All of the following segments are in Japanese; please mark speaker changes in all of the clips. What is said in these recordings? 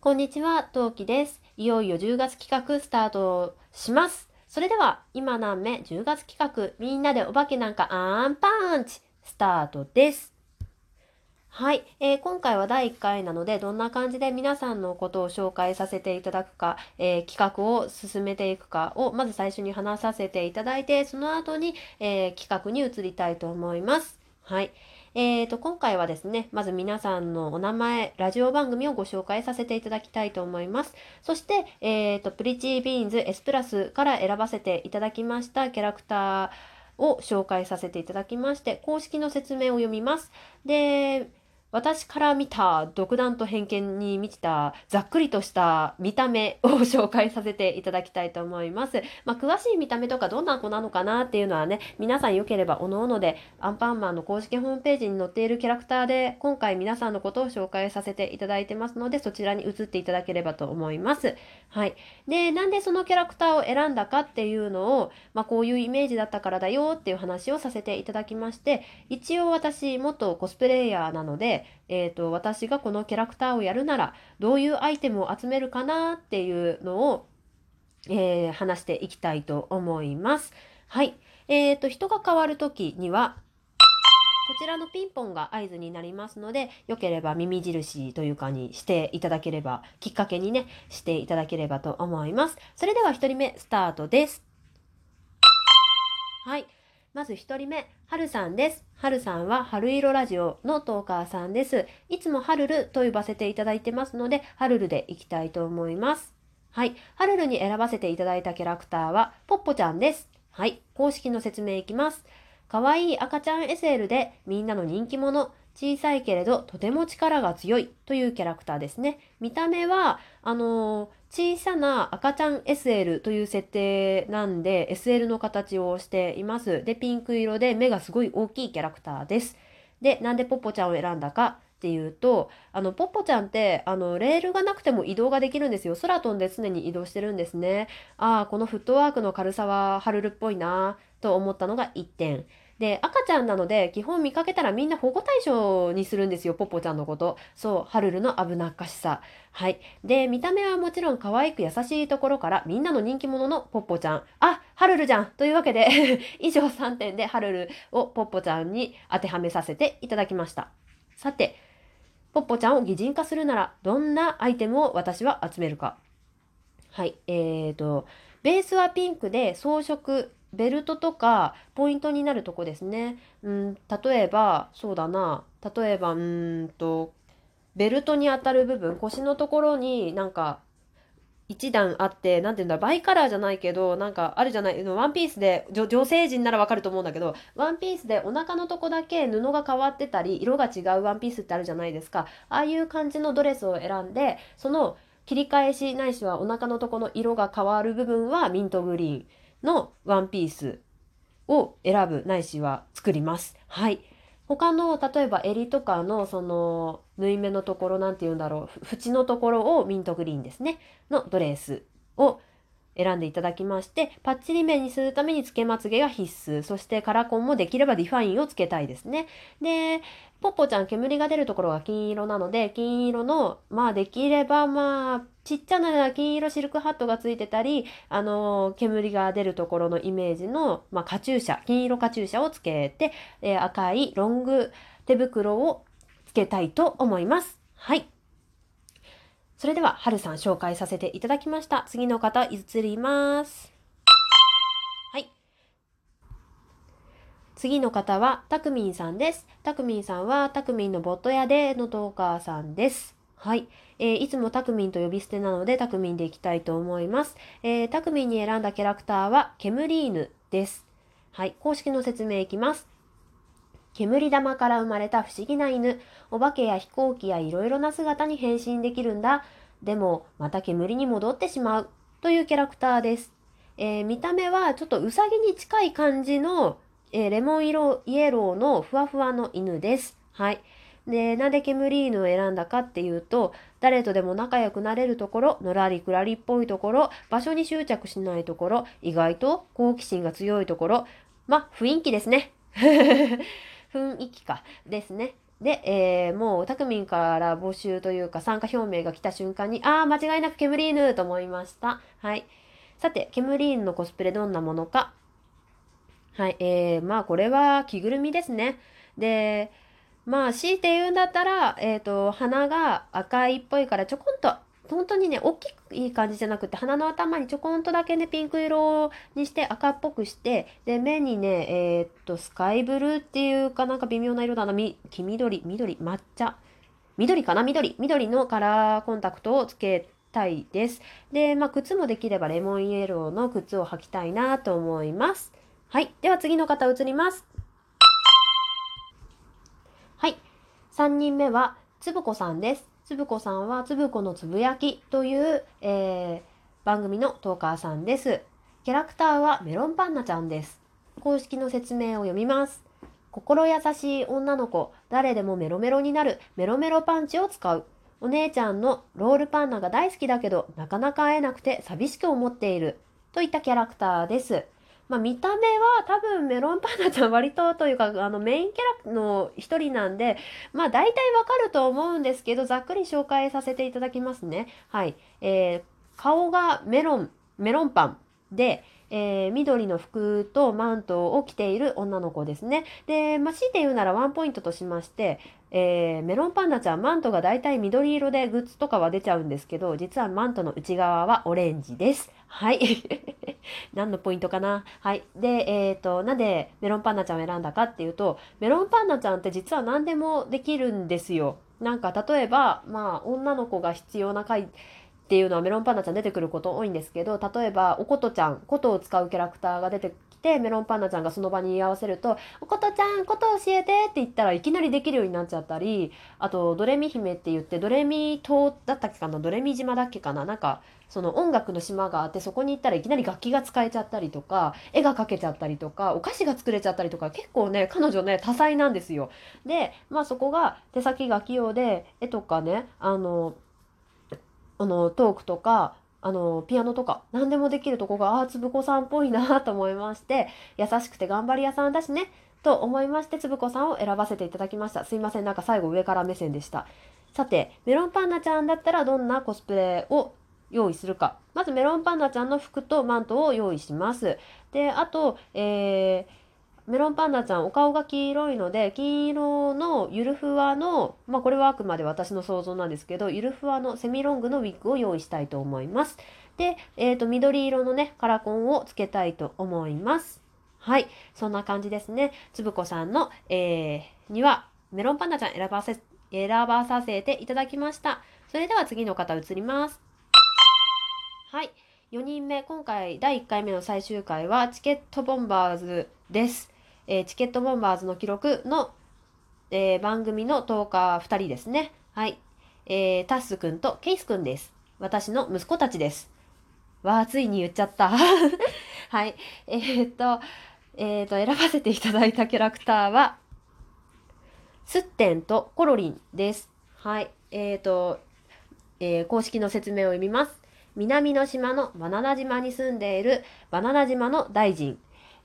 Speaker 1: こんにちは、トウキです。いよいよ10月企画スタートします。それでは、今何目10月企画、みんなでお化けなんかアンパンチ、スタートです。はい、えー今回は第1回なので、どんな感じで皆さんのことを紹介させていただくか、えー企画を進めていくかを、まず最初に話させていただいて、その後に、えー企画に移りたいと思います。はい。えー、と今回はですねまず皆さんのお名前ラジオ番組をご紹介させていただきたいと思います。そして、えー、とプリチービーンズ S プラスから選ばせていただきましたキャラクターを紹介させていただきまして公式の説明を読みます。で私から見た独断と偏見に満ちたざっくりとした見た目を紹介させていただきたいと思います。まあ、詳しい見た目とかどんな子なのかなっていうのはね皆さんよければおのおのでアンパンマンの公式ホームページに載っているキャラクターで今回皆さんのことを紹介させていただいてますのでそちらに移っていただければと思います。はい、でなんでそのキャラクターを選んだかっていうのを、まあ、こういうイメージだったからだよっていう話をさせていただきまして一応私元コスプレイヤーなので、えー、と私がこのキャラクターをやるならどういうアイテムを集めるかなっていうのを、えー話していきたいと思います。はい、えー、と人が変わる時にはこちらのピンポンが合図になりますので、よければ耳印というかにしていただければ、きっかけにね、していただければと思います。それでは1人目、スタートです。はい。まず1人目、はるさんです。はるさんは春色ラジオのトーカーさんです。いつもはるると呼ばせていただいてますので、はるるでいきたいと思います。はい。はるるに選ばせていただいたキャラクターは、ぽっぽちゃんです。はい。公式の説明いきます。可愛い赤ちゃん SL でみんなの人気者、小さいけれどとても力が強いというキャラクターですね。見た目は、あの小さな赤ちゃん SL という設定なんで SL の形をしています。で、ピンク色で目がすごい大きいキャラクターです。で、なんでポッポちゃんを選んだかっていうと、あの、ポッポちゃんって、あの、レールがなくても移動ができるんですよ。空飛んで常に移動してるんですね。ああ、このフットワークの軽さはハルルっぽいなと思ったのが1点。で、赤ちゃんなので、基本見かけたらみんな保護対象にするんですよ、ポッポちゃんのこと。そう、ハルルの危なっかしさ。はい。で、見た目はもちろん可愛く優しいところから、みんなの人気者のポッポちゃん。あ、ハルルじゃんというわけで、以上3点でハルルをポッポちゃんに当てはめさせていただきました。さて、ポッポちゃんを擬人化するなら、どんなアイテムを私は集めるか。はい。えーと、ベースはピンクで装飾、ベルトとかポイントになるとこですね。うん、例えば、そうだな。例えば、うんと、ベルトに当たる部分、腰のところになんか、一段あって、なんていうんだ、バイカラーじゃないけど、なんかあるじゃない、ワンピースで、女性陣ならわかると思うんだけど、ワンピースでお腹のとこだけ布が変わってたり、色が違うワンピースってあるじゃないですか。ああいう感じのドレスを選んで、その切り返しないしはお腹のとこの色が変わる部分はミントグリーンのワンピースを選ぶないしは作ります。はい。他の例えば襟とかのその縫い目のところなんて言うんだろう縁のところをミントグリーンですねのドレスを選んでいただきましてパッチリ目にするためにつけまつげが必須そしてカラコンもできればディファインをつけたいですねでポッポちゃん煙が出るところが金色なので金色のまあできればまあちっちゃな金色シルクハットがついてたりあの煙が出るところのイメージの、まあ、カチューシャ金色カチューシャをつけて、えー赤いロング手袋をつけたいと思います。はい。それでは、はるさん紹介させていただきました。次の方、移ります。はい。次の方は、たくみんさんです。たくみんさんは、たくみんのボット屋でのトーカーさんです。はい。えーいつもたくみんと呼び捨てなので、たくみんでいきたいと思います。えー、たくみんに選んだキャラクターは、ケムリーヌです。はい。公式の説明いきます。煙玉から生まれた不思議な犬。お化けや飛行機やいろいろな姿に変身できるんだ。でも、また煙に戻ってしまう。というキャラクターです。えー見た目はちょっとウサギに近い感じの、えーレモン色イエローのふわふわの犬です。はい。で、なんでケムリーヌを選んだかっていうと、誰とでも仲良くなれるところ、のらりくらりっぽいところ、場所に執着しないところ、意外と好奇心が強いところ、ま、雰囲気ですね。雰囲気か。ですね。で、えー、もうたくみんから募集というか参加表明が来た瞬間に、ああ、間違いなくケムリーヌと思いました。はい。さて、ケムリーヌのコスプレどんなものか。はい。えー、まあこれは着ぐるみですね。で、まあ強いて言うんだったら、えっ、ー、と、鼻が赤いっぽいからちょこんと本当にね、大きくいい感じじゃなくて、鼻の頭にちょこんとだけね、ピンク色にして赤っぽくして、で、目にね、えー、っと、スカイブルーっていうかなんか微妙な色だな、黄緑、緑、抹茶。緑かな？緑。緑のカラーコンタクトをつけたいです。で、まあ、靴もできればレモンイエローの靴を履きたいなと思います。はい。では次の方移ります。はい。3人目は、つぶこさんです。つぶこさんはつぶこのつぶやきという、えー、番組のトーカーさんです。キャラクターはメロンパンナちゃんです。公式の説明を読みます。心優しい女の子、誰でもメロメロになるメロメロパンチを使う。お姉ちゃんのロールパンナが大好きだけど、なかなか会えなくて寂しく思っている。といったキャラクターです。まあ、見た目は多分メロンパンナちゃん割とというかあのメインキャラの一人なんでまあ大体わかると思うんですけどざっくり紹介させていただきますね。はい。えー、顔がメロン、メロンパンで、えー、緑の服とマントを着ている女の子ですね。で、まあ、強いて言うならワンポイントとしまして、えー、メロンパンナちゃんマントがだいたい緑色でグッズとかは出ちゃうんですけど、実はマントの内側はオレンジです。はい。何のポイントかな？はい。で、えっ、ー、と、なんでメロンパンナちゃんを選んだかっていうと、メロンパンナちゃんって実は何でもできるんですよ。なんか例えば、まあ、女の子が必要な回っていうのはメロンパンナちゃん出てくること多いんですけど、例えば、おことちゃん、ことを使うキャラクターが出てきて、メロンパンナちゃんがその場に居合わせると、おことちゃん、こと教えてって言ったらいきなりできるようになっちゃったり、あと、ドレミ姫って言って、ドレミ島だったっけかな、ドレミ島だっけかな、なんか、その音楽の島があってそこに行ったらいきなり楽器が使えちゃったりとか絵が描けちゃったりとかお菓子が作れちゃったりとか結構ね彼女ね多彩なんですよ。でまあそこが手先が器用で絵とかねあのあのトークとかあのピアノとか何でもできるとこがああつぶこさんっぽいなと思いまして優しくて頑張り屋さんだしねと思いましてつぶこさんを選ばせていただきましたすいませんなんか最後上から目線でしたさてメロンパンナちゃんだったらどんなコスプレを用意するか。まずメロンパンダちゃんの服とマントを用意します。で、あと、えー、メロンパンダちゃんお顔が黄色いので金色のゆるふわのまあこれはあくまで私の想像なんですけどゆるふわのセミロングのウィッグを用意したいと思いますで、えーと、緑色のねカラコンをつけたいと思いますはいそんな感じですねつぶこさんの、えー、にはメロンパンダちゃん選ばせ選ばさせていただきましたそれでは次の方移りますはい。4人目、今回第1回目の最終回はチケットボンバーズです。えー、チケットボンバーズの記録の、えー、番組の10日2人ですね。はい。えー、タッスくんとケイスくんです。私の息子たちです。わあ、ついに言っちゃった。はい。えー、っと、えー、っと、選ばせていただいたキャラクターは、スッテンとコロリンです。はい。えー、っと、えー、公式の説明を読みます。南の島のバナナ島に住んでいるバナナ島の大臣、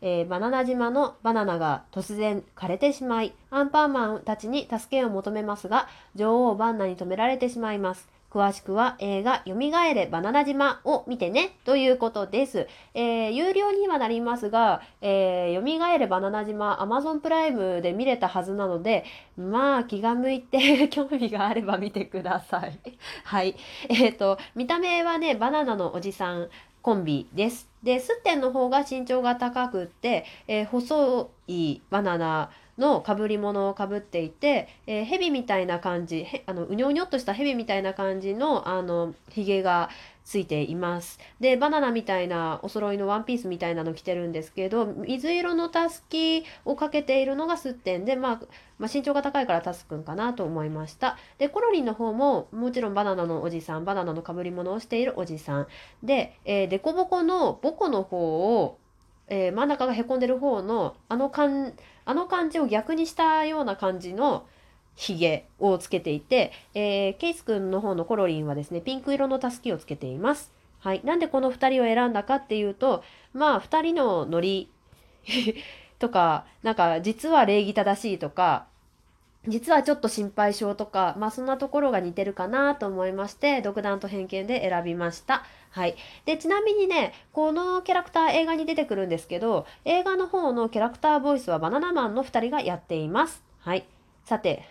Speaker 1: えー、バナナ島のバナナが突然枯れてしまい、アンパンマンたちに助けを求めますが、女王バンナに止められてしまいます。詳しくは映画蘇れバナナ島を見てねということです。えー、有料にはなりますが、えー、蘇れバナナ島 Amazon プライムで見れたはずなので、まあ気が向いて 興味があれば見てください。はい。えっ、ー、と、見た目はね、バナナのおじさんコンビです。で、スッテンの方が身長が高くって、えー、細いバナナのかぶり物をかぶっていて、えー、蛇みたいな感じあのうにょうにょっとした蛇みたいな感じのあのひげがついています。でバナナみたいなお揃いのワンピースみたいなの着てるんですけど水色のたすきをかけているのがすってんで、まあ、まあ、身長が高いからタスくんかなと思いました。でコロリンの方ももちろんバナナのおじさんバナナのかぶり物をしているおじさん。で、えー、デコボコのボコの方をえー、真ん中がへこんでる方のあのかんあの感じを逆にしたような感じのひげをつけていて、えー、ケイス君の方のコロリンはですねピンク色のたすきをつけています。はい、なんでこの2人を選んだかっていうとまあ2人のノリ とかなんか実は礼儀正しいとか実はちょっと心配性とか、まあそんなところが似てるかなと思いまして、独断と偏見で選びました。はい。で、ちなみにね、このキャラクター映画に出てくるんですけど、映画の方のキャラクターボイスはバナナマンの2人がやっています。はい。さて、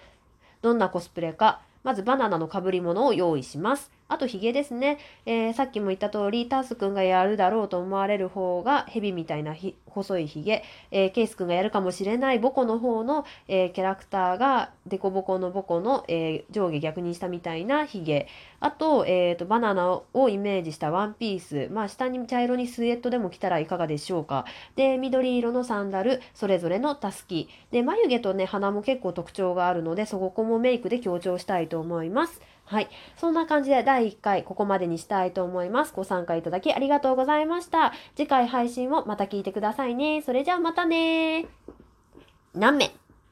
Speaker 1: どんなコスプレか、まずバナナの被り物を用意します。あとヒゲですね、えー、さっきも言った通りタースくんがやるだろうと思われる方がヘビみたいな細いヒゲ、えー、ケイスくんがやるかもしれない。ボコの方の、えー、キャラクターがデコボコのボコの、え上下逆にしたみたいなヒゲ。あと,、えーと、バナナをイメージしたワンピース。まあ下に茶色にスウェットでも着たらいかがでしょうか。で緑色のサンダルそれぞれのタスキ。で眉毛とね鼻も結構特徴があるのでそこもメイクで強調したいと思います。はい。そんな感じで第1回ここまでにしたいと思います。ご参加いただきありがとうございました。次回配信をまた聞いてくださいね。それじゃあまたね何名？